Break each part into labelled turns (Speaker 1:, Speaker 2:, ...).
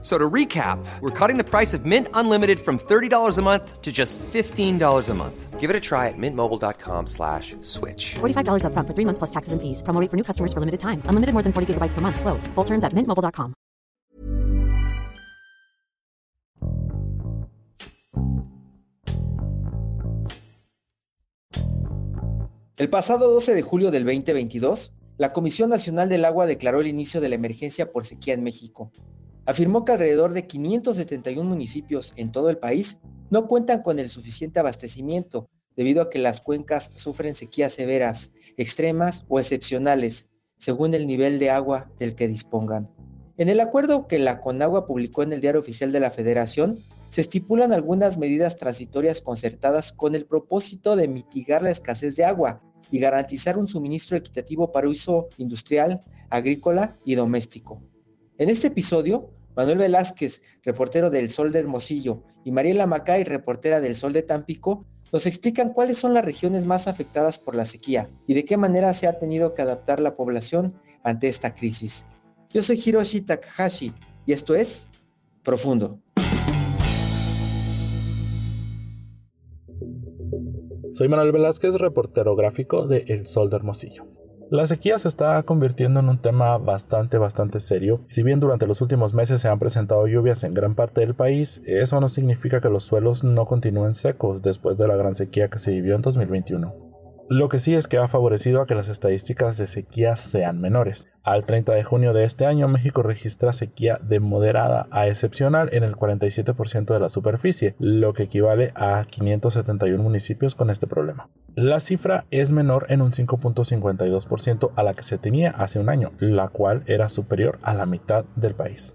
Speaker 1: So to recap, we're cutting the price of Mint Unlimited from $30 a month to just $15 a month.
Speaker 2: Give it a try at mintmobile.com slash switch.
Speaker 3: $45 upfront for three months plus taxes and fees. Promo rate for new customers for limited time. Unlimited more than 40 gigabytes per month. Slows. Full terms at mintmobile.com.
Speaker 4: El pasado 12 de julio del 2022, la Comisión Nacional del Agua declaró el inicio de la emergencia por sequía en México. Afirmó que alrededor de 571 municipios en todo el país no cuentan con el suficiente abastecimiento debido a que las cuencas sufren sequías severas, extremas o excepcionales, según el nivel de agua del que dispongan. En el acuerdo que la Conagua publicó en el Diario Oficial de la Federación, se estipulan algunas medidas transitorias concertadas con el propósito de mitigar la escasez de agua y garantizar un suministro equitativo para uso industrial, agrícola y doméstico. En este episodio, Manuel Velázquez, reportero del Sol de Hermosillo, y Mariela Macay, reportera del Sol de Tampico, nos explican cuáles son las regiones más afectadas por la sequía y de qué manera se ha tenido que adaptar la población ante esta crisis. Yo soy Hiroshi Takahashi y esto es Profundo.
Speaker 5: Soy Manuel Velázquez, reportero gráfico de El Sol de Hermosillo. La sequía se está convirtiendo en un tema bastante, bastante serio. Si bien durante los últimos meses se han presentado lluvias en gran parte del país, eso no significa que los suelos no continúen secos después de la gran sequía que se vivió en 2021. Lo que sí es que ha favorecido a que las estadísticas de sequía sean menores. Al 30 de junio de este año, México registra sequía de moderada a excepcional en el 47% de la superficie, lo que equivale a 571 municipios con este problema. La cifra es menor en un 5.52% a la que se tenía hace un año, la cual era superior a la mitad del país.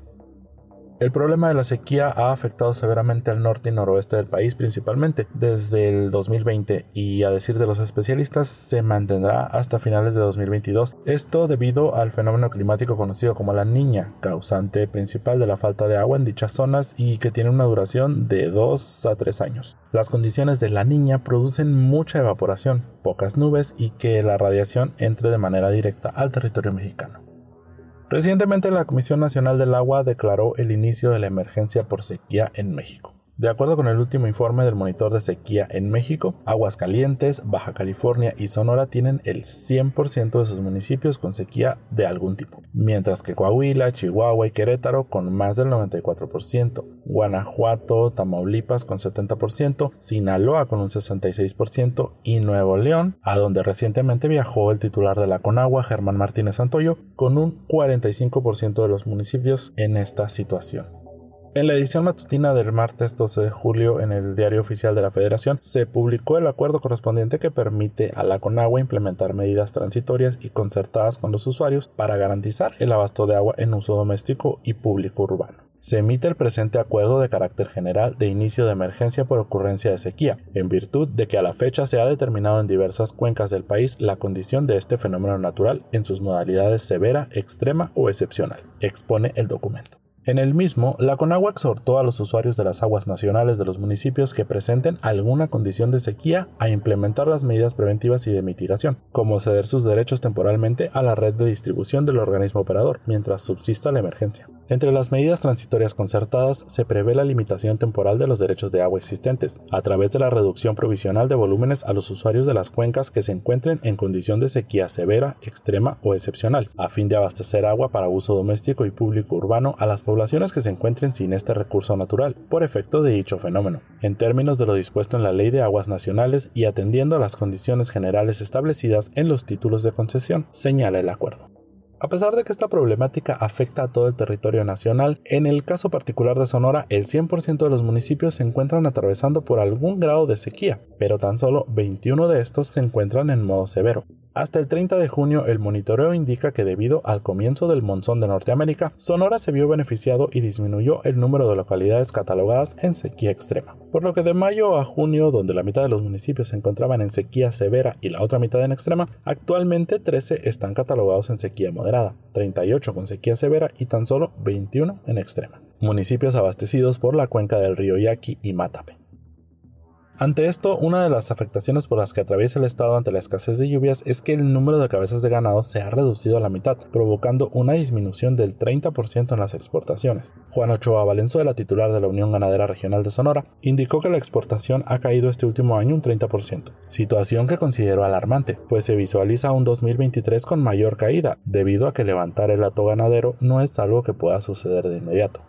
Speaker 5: El problema de la sequía ha afectado severamente al norte y noroeste del país principalmente desde el 2020 y a decir de los especialistas se mantendrá hasta finales de 2022. Esto debido al fenómeno climático conocido como la niña, causante principal de la falta de agua en dichas zonas y que tiene una duración de 2 a 3 años. Las condiciones de la niña producen mucha evaporación, pocas nubes y que la radiación entre de manera directa al territorio mexicano. Recientemente la Comisión Nacional del Agua declaró el inicio de la emergencia por sequía en México. De acuerdo con el último informe del monitor de sequía en México, Aguascalientes, Baja California y Sonora tienen el 100% de sus municipios con sequía de algún tipo, mientras que Coahuila, Chihuahua y Querétaro con más del 94%, Guanajuato, Tamaulipas con 70%, Sinaloa con un 66% y Nuevo León, a donde recientemente viajó el titular de la Conagua, Germán Martínez Santoyo, con un 45% de los municipios en esta situación. En la edición matutina del martes 12 de julio en el Diario Oficial de la Federación se publicó el acuerdo correspondiente que permite a la Conagua implementar medidas transitorias y concertadas con los usuarios para garantizar el abasto de agua en uso doméstico y público urbano. Se emite el presente acuerdo de carácter general de inicio de emergencia por ocurrencia de sequía, en virtud de que a la fecha se ha determinado en diversas cuencas del país la condición de este fenómeno natural en sus modalidades severa, extrema o excepcional, expone el documento. En el mismo, la Conagua exhortó a los usuarios de las aguas nacionales de los municipios que presenten alguna condición de sequía a implementar las medidas preventivas y de mitigación, como ceder sus derechos temporalmente a la red de distribución del organismo operador mientras subsista la emergencia. Entre las medidas transitorias concertadas se prevé la limitación temporal de los derechos de agua existentes, a través de la reducción provisional de volúmenes a los usuarios de las cuencas que se encuentren en condición de sequía severa, extrema o excepcional, a fin de abastecer agua para uso doméstico y público urbano a las poblaciones que se encuentren sin este recurso natural, por efecto de dicho fenómeno, en términos de lo dispuesto en la Ley de Aguas Nacionales y atendiendo a las condiciones generales establecidas en los títulos de concesión, señala el acuerdo. A pesar de que esta problemática afecta a todo el territorio nacional, en el caso particular de Sonora, el 100% de los municipios se encuentran atravesando por algún grado de sequía, pero tan solo 21 de estos se encuentran en modo severo. Hasta el 30 de junio el monitoreo indica que debido al comienzo del monzón de Norteamérica, Sonora se vio beneficiado y disminuyó el número de localidades catalogadas en sequía extrema. Por lo que de mayo a junio, donde la mitad de los municipios se encontraban en sequía severa y la otra mitad en extrema, actualmente 13 están catalogados en sequía moderada, 38 con sequía severa y tan solo 21 en extrema. Municipios abastecidos por la cuenca del río Yaqui y Matape. Ante esto, una de las afectaciones por las que atraviesa el estado ante la escasez de lluvias es que el número de cabezas de ganado se ha reducido a la mitad, provocando una disminución del 30% en las exportaciones. Juan Ochoa Valenzuela, titular de la Unión Ganadera Regional de Sonora, indicó que la exportación ha caído este último año un 30%, situación que consideró alarmante, pues se visualiza un 2023 con mayor caída, debido a que levantar el hato ganadero no es algo que pueda suceder de inmediato.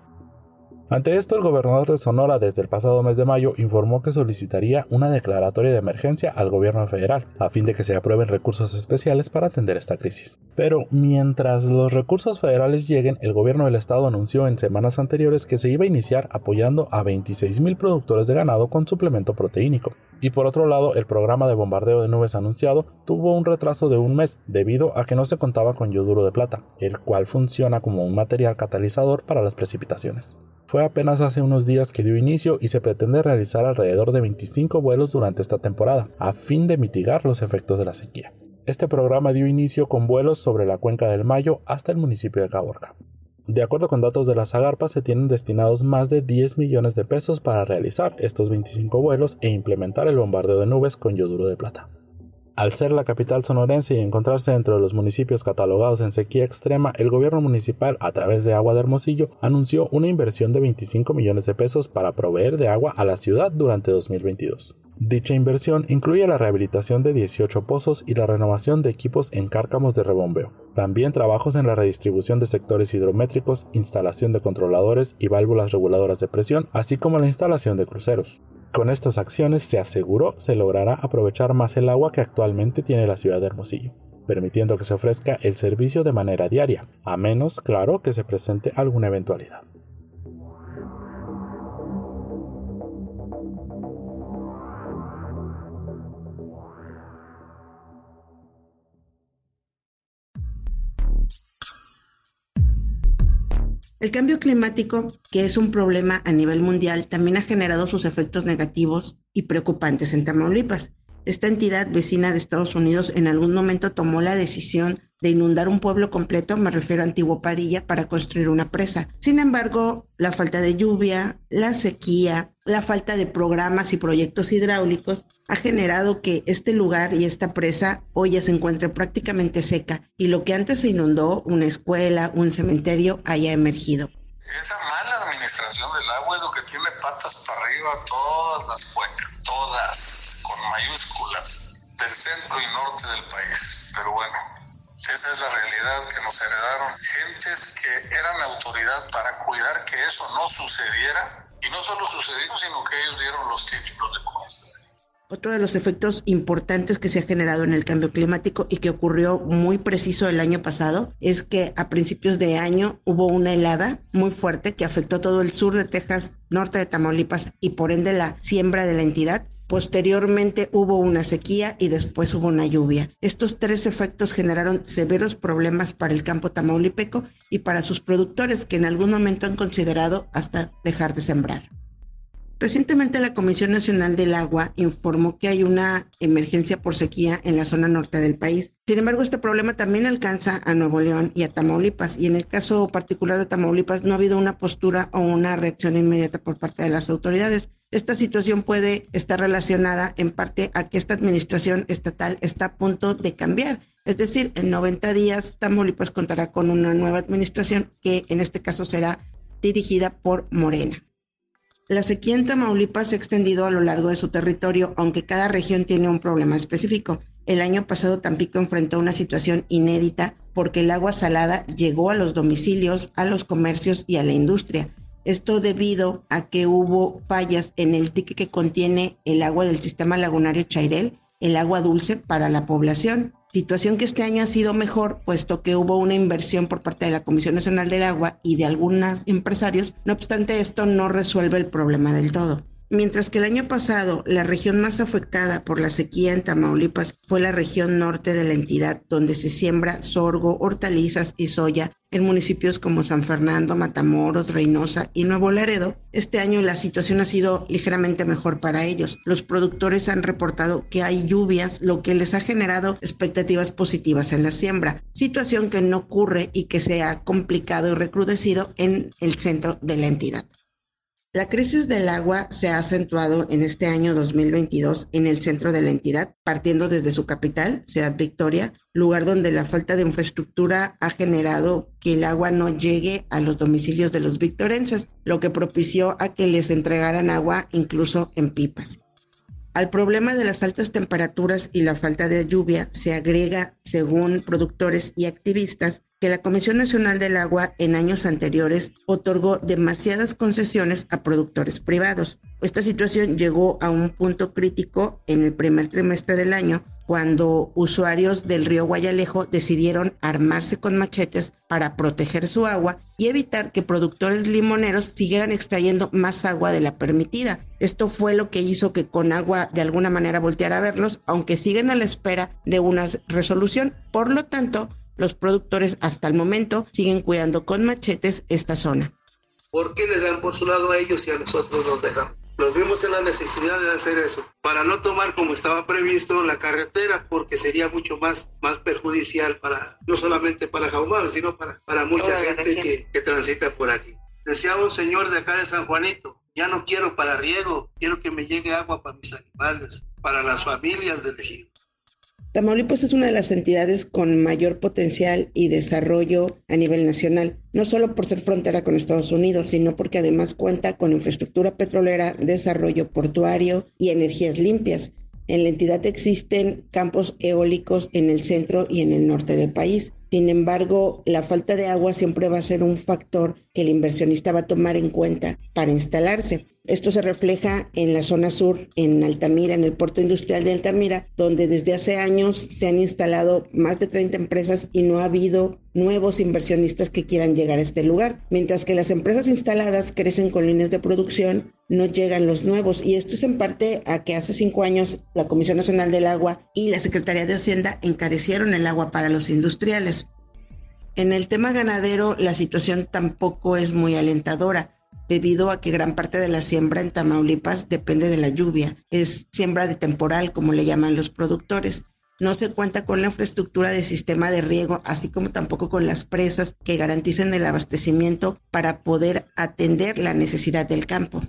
Speaker 5: Ante esto, el gobernador de Sonora desde el pasado mes de mayo informó que solicitaría una declaratoria de emergencia al gobierno federal, a fin de que se aprueben recursos especiales para atender esta crisis. Pero mientras los recursos federales lleguen, el gobierno del estado anunció en semanas anteriores que se iba a iniciar apoyando a 26.000 productores de ganado con suplemento proteínico. Y por otro lado, el programa de bombardeo de nubes anunciado tuvo un retraso de un mes debido a que no se contaba con yoduro de plata, el cual funciona como un material catalizador para las precipitaciones. Fue apenas hace unos días que dio inicio y se pretende realizar alrededor de 25 vuelos durante esta temporada, a fin de mitigar los efectos de la sequía. Este programa dio inicio con vuelos sobre la cuenca del Mayo hasta el municipio de Caborca. De acuerdo con datos de la Zagarpa, se tienen destinados más de 10 millones de pesos para realizar estos 25 vuelos e implementar el bombardeo de nubes con yoduro de plata. Al ser la capital sonorense y encontrarse dentro de los municipios catalogados en sequía extrema, el gobierno municipal, a través de Agua de Hermosillo, anunció una inversión de 25 millones de pesos para proveer de agua a la ciudad durante 2022. Dicha inversión incluye la rehabilitación de 18 pozos y la renovación de equipos en cárcamos de rebombeo. También trabajos en la redistribución de sectores hidrométricos, instalación de controladores y válvulas reguladoras de presión, así como la instalación de cruceros. Con estas acciones se aseguró se logrará aprovechar más el agua que actualmente tiene la ciudad de Hermosillo, permitiendo que se ofrezca el servicio de manera diaria, a menos, claro, que se presente alguna eventualidad.
Speaker 6: El cambio climático, que es un problema a nivel mundial, también ha generado sus efectos negativos y preocupantes en Tamaulipas. Esta entidad vecina de Estados Unidos en algún momento tomó la decisión de inundar un pueblo completo, me refiero a Antiguo Padilla, para construir una presa. Sin embargo, la falta de lluvia, la sequía, la falta de programas y proyectos hidráulicos ha generado que este lugar y esta presa hoy ya se encuentre prácticamente seca y lo que antes se inundó, una escuela, un cementerio, haya emergido.
Speaker 7: Esa mala administración del agua es lo que tiene patas para arriba todas mayúsculas, del centro y norte del país. Pero bueno, esa es la realidad que nos heredaron gentes que eran autoridad para cuidar que eso no sucediera. Y no solo sucedió, sino que ellos dieron los títulos de cosas.
Speaker 6: Otro de los efectos importantes que se ha generado en el cambio climático y que ocurrió muy preciso el año pasado es que a principios de año hubo una helada muy fuerte que afectó todo el sur de Texas, norte de Tamaulipas y por ende la siembra de la entidad Posteriormente hubo una sequía y después hubo una lluvia. Estos tres efectos generaron severos problemas para el campo tamaulipeco y para sus productores que en algún momento han considerado hasta dejar de sembrar. Recientemente la Comisión Nacional del Agua informó que hay una emergencia por sequía en la zona norte del país. Sin embargo, este problema también alcanza a Nuevo León y a Tamaulipas, y en el caso particular de Tamaulipas no ha habido una postura o una reacción inmediata por parte de las autoridades. Esta situación puede estar relacionada en parte a que esta administración estatal está a punto de cambiar. Es decir, en 90 días Tamaulipas contará con una nueva administración que en este caso será dirigida por Morena. La sequía en Tamaulipas se ha extendido a lo largo de su territorio, aunque cada región tiene un problema específico. El año pasado Tampico enfrentó una situación inédita porque el agua salada llegó a los domicilios, a los comercios y a la industria. Esto debido a que hubo fallas en el dique que contiene el agua del sistema lagunario Chairel, el agua dulce para la población situación que este año ha sido mejor, puesto que hubo una inversión por parte de la Comisión Nacional del Agua y de algunos empresarios. No obstante, esto no resuelve el problema del todo. Mientras que el año pasado la región más afectada por la sequía en Tamaulipas fue la región norte de la entidad, donde se siembra sorgo, hortalizas y soya en municipios como San Fernando, Matamoros, Reynosa y Nuevo Laredo, este año la situación ha sido ligeramente mejor para ellos. Los productores han reportado que hay lluvias, lo que les ha generado expectativas positivas en la siembra, situación que no ocurre y que se ha complicado y recrudecido en el centro de la entidad. La crisis del agua se ha acentuado en este año 2022 en el centro de la entidad, partiendo desde su capital, Ciudad Victoria, lugar donde la falta de infraestructura ha generado que el agua no llegue a los domicilios de los victorenses, lo que propició a que les entregaran agua incluso en pipas. Al problema de las altas temperaturas y la falta de lluvia se agrega, según productores y activistas, que la Comisión Nacional del Agua en años anteriores otorgó demasiadas concesiones a productores privados. Esta situación llegó a un punto crítico en el primer trimestre del año cuando usuarios del río Guayalejo decidieron armarse con machetes para proteger su agua y evitar que productores limoneros siguieran extrayendo más agua de la permitida. Esto fue lo que hizo que con agua de alguna manera volteara a verlos, aunque siguen a la espera de una resolución. Por lo tanto, los productores hasta el momento siguen cuidando con machetes esta zona.
Speaker 8: ¿Por qué les dan por su lado a ellos y a nosotros nos dejan? Nos vimos en la necesidad de hacer eso, para no tomar como estaba previsto la carretera, porque sería mucho más, más perjudicial para, no solamente para Jaumave, sino para, para mucha gente que, que transita por aquí. Decía un señor de acá de San Juanito, ya no quiero para riego, quiero que me llegue agua para mis animales, para las familias del ejido.
Speaker 6: Tamaulipas es una de las entidades con mayor potencial y desarrollo a nivel nacional, no solo por ser frontera con Estados Unidos, sino porque además cuenta con infraestructura petrolera, desarrollo portuario y energías limpias. En la entidad existen campos eólicos en el centro y en el norte del país. Sin embargo, la falta de agua siempre va a ser un factor que el inversionista va a tomar en cuenta para instalarse. Esto se refleja en la zona sur, en Altamira, en el puerto industrial de Altamira, donde desde hace años se han instalado más de 30 empresas y no ha habido nuevos inversionistas que quieran llegar a este lugar. Mientras que las empresas instaladas crecen con líneas de producción, no llegan los nuevos. Y esto es en parte a que hace cinco años la Comisión Nacional del Agua y la Secretaría de Hacienda encarecieron el agua para los industriales. En el tema ganadero, la situación tampoco es muy alentadora debido a que gran parte de la siembra en Tamaulipas depende de la lluvia. Es siembra de temporal, como le llaman los productores. No se cuenta con la infraestructura de sistema de riego, así como tampoco con las presas que garanticen el abastecimiento para poder atender la necesidad del campo.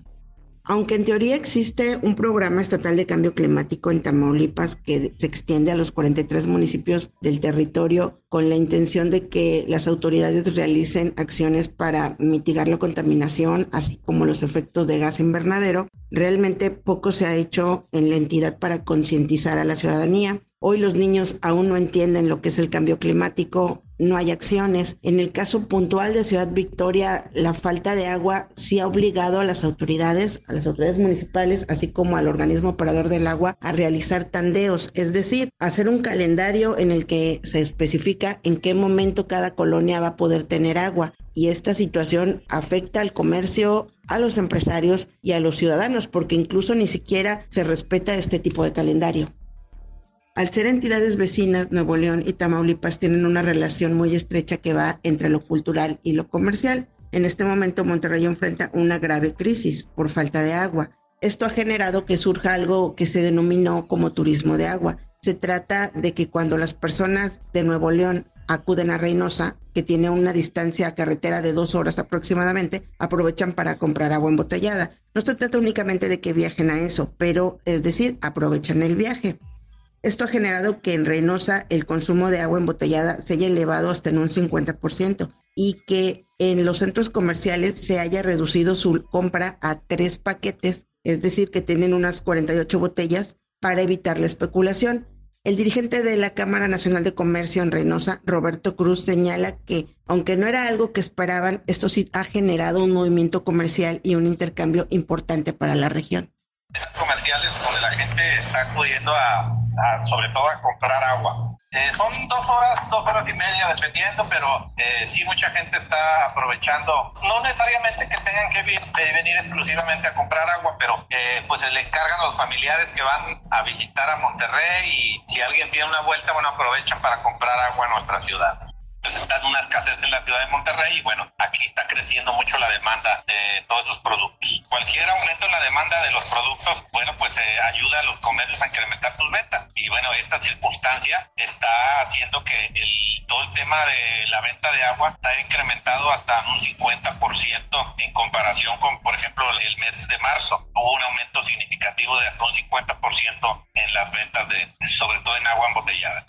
Speaker 6: Aunque en teoría existe un programa estatal de cambio climático en Tamaulipas que se extiende a los 43 municipios del territorio con la intención de que las autoridades realicen acciones para mitigar la contaminación, así como los efectos de gas invernadero, realmente poco se ha hecho en la entidad para concientizar a la ciudadanía. Hoy los niños aún no entienden lo que es el cambio climático, no hay acciones. En el caso puntual de Ciudad Victoria, la falta de agua sí ha obligado a las autoridades, a las autoridades municipales, así como al organismo operador del agua, a realizar tandeos, es decir, hacer un calendario en el que se especifica en qué momento cada colonia va a poder tener agua. Y esta situación afecta al comercio, a los empresarios y a los ciudadanos, porque incluso ni siquiera se respeta este tipo de calendario. Al ser entidades vecinas, Nuevo León y Tamaulipas tienen una relación muy estrecha que va entre lo cultural y lo comercial. En este momento Monterrey enfrenta una grave crisis por falta de agua. Esto ha generado que surja algo que se denominó como turismo de agua. Se trata de que cuando las personas de Nuevo León acuden a Reynosa, que tiene una distancia a carretera de dos horas aproximadamente, aprovechan para comprar agua embotellada. No se trata únicamente de que viajen a eso, pero es decir, aprovechan el viaje. Esto ha generado que en Reynosa el consumo de agua embotellada se haya elevado hasta en un 50% y que en los centros comerciales se haya reducido su compra a tres paquetes, es decir, que tienen unas 48 botellas para evitar la especulación. El dirigente de la Cámara Nacional de Comercio en Reynosa, Roberto Cruz, señala que, aunque no era algo que esperaban, esto sí ha generado un movimiento comercial y un intercambio importante para la región.
Speaker 9: Comerciales donde la gente está acudiendo a sobre todo a comprar agua. Eh, son dos horas, dos horas y media dependiendo, pero eh, sí mucha gente está aprovechando, no necesariamente que tengan que venir exclusivamente a comprar agua, pero eh, pues se le encargan a los familiares que van a visitar a Monterrey y si alguien tiene una vuelta, bueno, aprovechan para comprar agua en nuestra ciudad presentan una escasez en la ciudad de Monterrey y bueno, aquí está creciendo mucho la demanda de todos esos productos. Cualquier aumento en la demanda de los productos, bueno, pues eh, ayuda a los comercios a incrementar sus ventas. Y bueno, esta circunstancia está haciendo que el, todo el tema de la venta de agua está incrementado hasta un 50% en comparación con, por ejemplo, el mes de marzo. Hubo un aumento significativo de hasta un 50% en las ventas de, sobre todo en agua embotellada.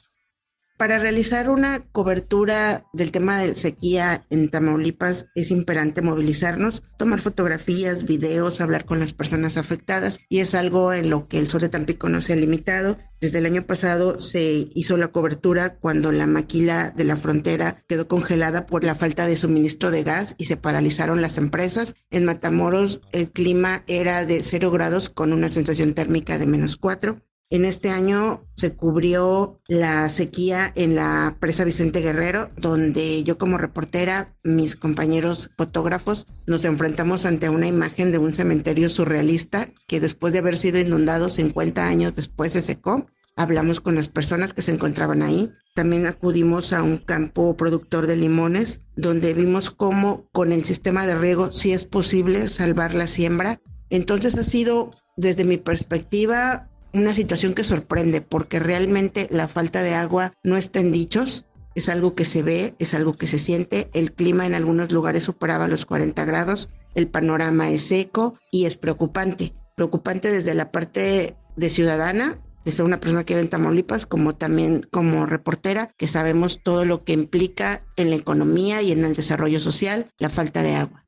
Speaker 6: Para realizar una cobertura del tema de sequía en Tamaulipas es imperante movilizarnos, tomar fotografías, videos, hablar con las personas afectadas y es algo en lo que el sur de Tampico no se ha limitado. Desde el año pasado se hizo la cobertura cuando la maquila de la frontera quedó congelada por la falta de suministro de gas y se paralizaron las empresas. En Matamoros el clima era de cero grados con una sensación térmica de menos cuatro. En este año se cubrió la sequía en la presa Vicente Guerrero, donde yo como reportera, mis compañeros fotógrafos, nos enfrentamos ante una imagen de un cementerio surrealista que después de haber sido inundado 50 años después se secó. Hablamos con las personas que se encontraban ahí. También acudimos a un campo productor de limones, donde vimos cómo con el sistema de riego sí es posible salvar la siembra. Entonces ha sido, desde mi perspectiva, una situación que sorprende porque realmente la falta de agua no está en dichos, es algo que se ve, es algo que se siente. El clima en algunos lugares superaba los 40 grados, el panorama es seco y es preocupante. Preocupante desde la parte de ciudadana, desde una persona que vive en Tamaulipas, como también como reportera, que sabemos todo lo que implica en la economía y en el desarrollo social la falta de agua.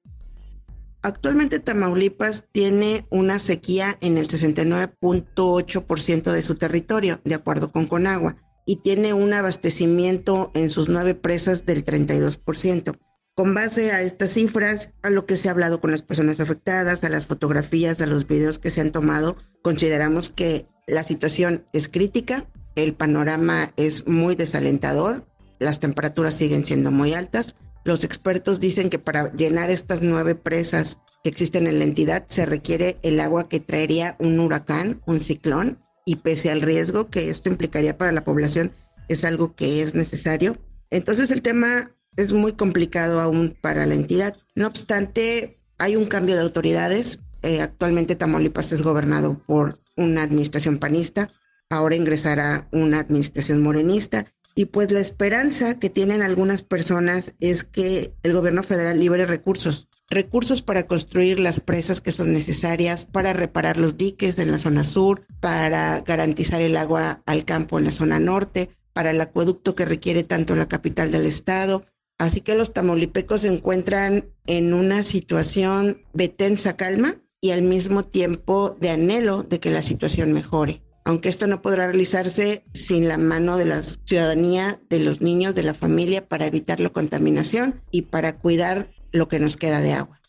Speaker 6: Actualmente Tamaulipas tiene una sequía en el 69.8% de su territorio, de acuerdo con Conagua, y tiene un abastecimiento en sus nueve presas del 32%. Con base a estas cifras, a lo que se ha hablado con las personas afectadas, a las fotografías, a los videos que se han tomado, consideramos que la situación es crítica, el panorama es muy desalentador, las temperaturas siguen siendo muy altas, los expertos dicen que para llenar estas nueve presas que existen en la entidad se requiere el agua que traería un huracán, un ciclón, y pese al riesgo que esto implicaría para la población, es algo que es necesario. Entonces el tema es muy complicado aún para la entidad. No obstante, hay un cambio de autoridades. Eh, actualmente Tamaulipas es gobernado por una administración panista. Ahora ingresará una administración morenista y pues la esperanza que tienen algunas personas es que el gobierno federal libere recursos, recursos para construir las presas que son necesarias, para reparar los diques en la zona sur, para garantizar el agua al campo en la zona norte, para el acueducto que requiere tanto la capital del estado. Así que los tamaulipecos se encuentran en una situación de tensa calma y al mismo tiempo de anhelo de que la situación mejore aunque esto no podrá realizarse sin la mano de la ciudadanía, de los niños, de la familia, para evitar la contaminación y para cuidar lo que nos queda de agua.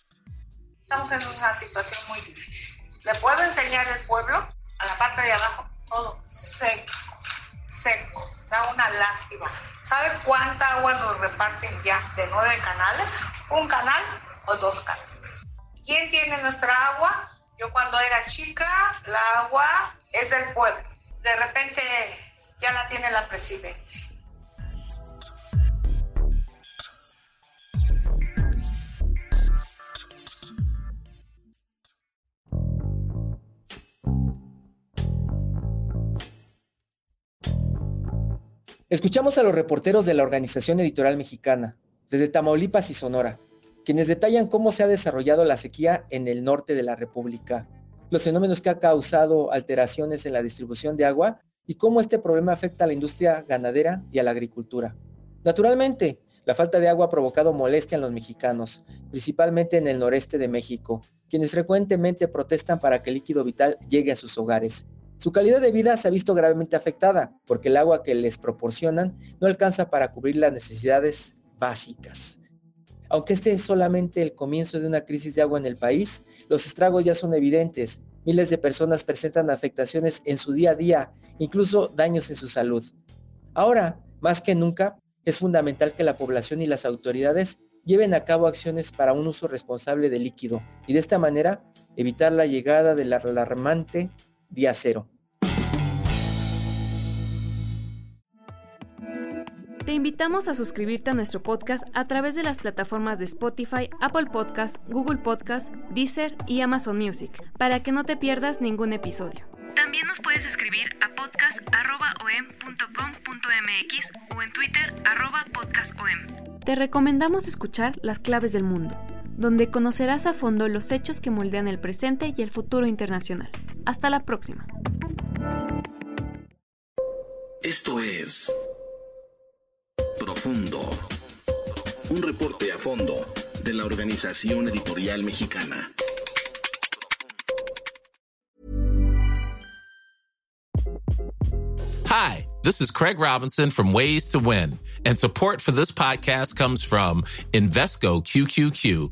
Speaker 10: Estamos en una situación muy difícil. ¿Le puedo enseñar el pueblo? A la parte de abajo, todo seco, seco. Da una lástima. ¿Sabe cuánta agua nos reparten ya de nueve canales? ¿Un canal o dos canales? ¿Quién tiene nuestra agua? Yo cuando era chica, la agua es del pueblo. De repente ya la tiene la presidencia.
Speaker 4: Escuchamos a los reporteros de la Organización Editorial Mexicana, desde Tamaulipas y Sonora, quienes detallan cómo se ha desarrollado la sequía en el norte de la República los fenómenos que ha causado alteraciones en la distribución de agua y cómo este problema afecta a la industria ganadera y a la agricultura. Naturalmente, la falta de agua ha provocado molestia en los mexicanos, principalmente en el noreste de México, quienes frecuentemente protestan para que el líquido vital llegue a sus hogares. Su calidad de vida se ha visto gravemente afectada porque el agua que les proporcionan no alcanza para cubrir las necesidades básicas. Aunque este es solamente el comienzo de una crisis de agua en el país, los estragos ya son evidentes. Miles de personas presentan afectaciones en su día a día incluso daños en su salud. Ahora, más que nunca, es fundamental que la población y las autoridades lleven a cabo acciones para un uso responsable del líquido y de esta manera evitar la llegada del alarmante día cero.
Speaker 11: Te invitamos a suscribirte a nuestro podcast a través de las plataformas de Spotify, Apple Podcast, Google Podcast, Deezer y Amazon Music, para que no te pierdas ningún episodio. También nos puedes escribir a podcast.om.com.mx o en Twitter podcastom. Te recomendamos escuchar Las Claves del Mundo, donde conocerás a fondo los hechos que moldean el presente y el futuro internacional. Hasta la próxima.
Speaker 12: Esto es Profundo. Un reporte a fondo de la Organización Editorial Mexicana.
Speaker 13: Hi, this is Craig Robinson from Ways to Win, and support for this podcast comes from Invesco QQQ